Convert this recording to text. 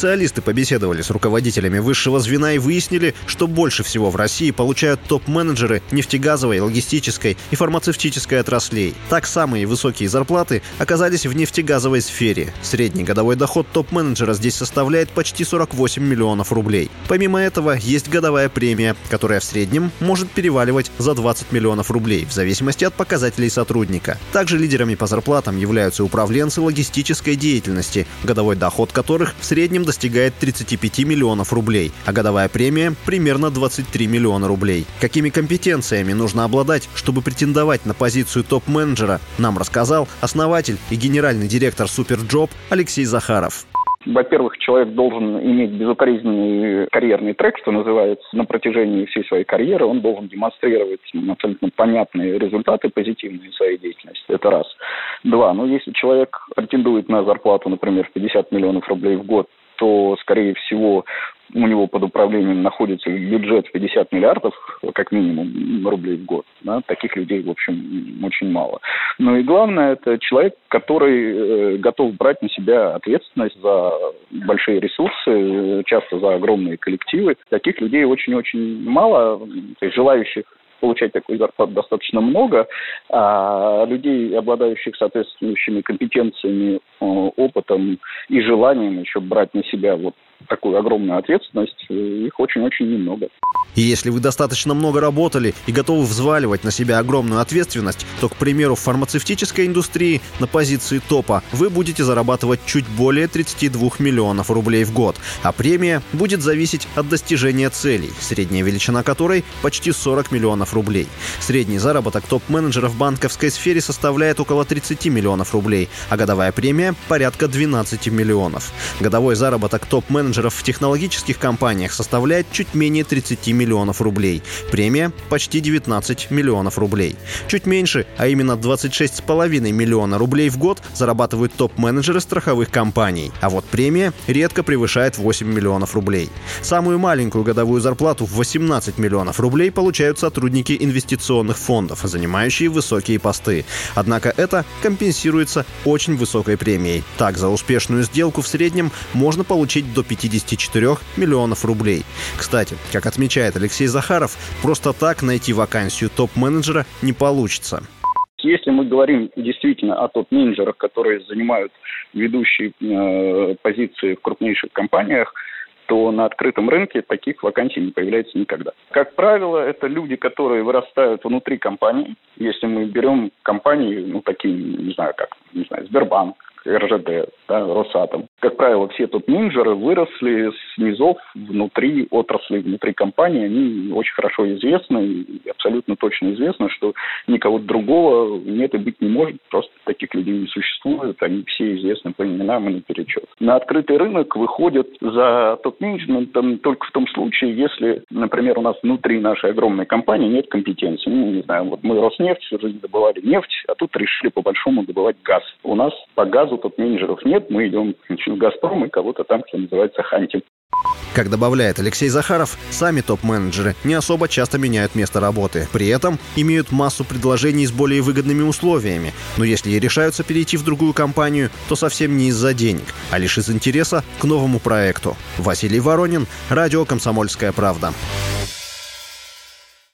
Специалисты побеседовали с руководителями высшего звена и выяснили, что больше всего в России получают топ-менеджеры нефтегазовой, логистической и фармацевтической отраслей. Так самые высокие зарплаты оказались в нефтегазовой сфере. Средний годовой доход топ-менеджера здесь составляет почти 48 миллионов рублей. Помимо этого, есть годовая премия, которая в среднем может переваливать за 20 миллионов рублей, в зависимости от показателей сотрудника. Также лидерами по зарплатам являются управленцы логистической деятельности, годовой доход которых в среднем достигает 35 миллионов рублей, а годовая премия примерно 23 миллиона рублей. Какими компетенциями нужно обладать, чтобы претендовать на позицию топ-менеджера, нам рассказал основатель и генеральный директор Суперджоb Алексей Захаров. Во-первых, человек должен иметь безукоризненный карьерный трек, что называется, на протяжении всей своей карьеры. Он должен демонстрировать абсолютно понятные результаты позитивные своей деятельности. Это раз. Два. Ну, если человек претендует на зарплату, например, в 50 миллионов рублей в год, то, скорее всего, у него под управлением находится бюджет в 50 миллиардов, как минимум, рублей в год. Да? Таких людей, в общем, очень мало. Ну и главное, это человек, который э, готов брать на себя ответственность за большие ресурсы, часто за огромные коллективы. Таких людей очень-очень мало, то есть желающих получать такой зарплату достаточно много, а людей, обладающих соответствующими компетенциями, опытом и желанием еще брать на себя вот такую огромную ответственность, их очень-очень немного. И если вы достаточно много работали и готовы взваливать на себя огромную ответственность, то, к примеру, в фармацевтической индустрии на позиции топа вы будете зарабатывать чуть более 32 миллионов рублей в год, а премия будет зависеть от достижения целей, средняя величина которой почти 40 миллионов рублей. Средний заработок топ-менеджера в банковской сфере составляет около 30 миллионов рублей, а годовая премия порядка 12 миллионов. Годовой заработок топ-менеджеров в технологических компаниях составляет чуть менее 30 миллионов рублей. Премия – почти 19 миллионов рублей. Чуть меньше, а именно 26,5 миллиона рублей в год зарабатывают топ-менеджеры страховых компаний. А вот премия редко превышает 8 миллионов рублей. Самую маленькую годовую зарплату в 18 миллионов рублей получают сотрудники инвестиционных фондов, занимающие высокие посты. Однако это компенсируется очень высокой премией. Так, за успешную сделку в среднем можно получить до 54 миллионов рублей. Кстати, как отмечает Алексей Захаров, просто так найти вакансию топ-менеджера не получится. Если мы говорим действительно о топ-менеджерах, которые занимают ведущие э, позиции в крупнейших компаниях, то на открытом рынке таких вакансий не появляется никогда. Как правило, это люди, которые вырастают внутри компании. Если мы берем компании, ну, такие, не знаю, как, не знаю, Сбербанк, РЖД, да, Росатом. Как правило, все тут менеджеры выросли с низов внутри отрасли, внутри компании. Они очень хорошо известны и абсолютно точно известно, что никого другого нет и быть не может. Просто таких людей не существует. Они все известны по именам и наперечет. На открытый рынок выходят за топ-менеджментом только в том случае, если, например, у нас внутри нашей огромной компании нет компетенции. Ну, не знаю, вот мы Роснефть всю жизнь добывали нефть, а тут решили по-большому добывать газ. У нас по газу топ-менеджеров нет, мы идем в «Газпром» и кого-то там, что называется, хантим. Как добавляет Алексей Захаров, сами топ-менеджеры не особо часто меняют место работы. При этом имеют массу предложений с более выгодными условиями. Но если и решаются перейти в другую компанию, то совсем не из-за денег, а лишь из интереса к новому проекту. Василий Воронин, Радио «Комсомольская правда».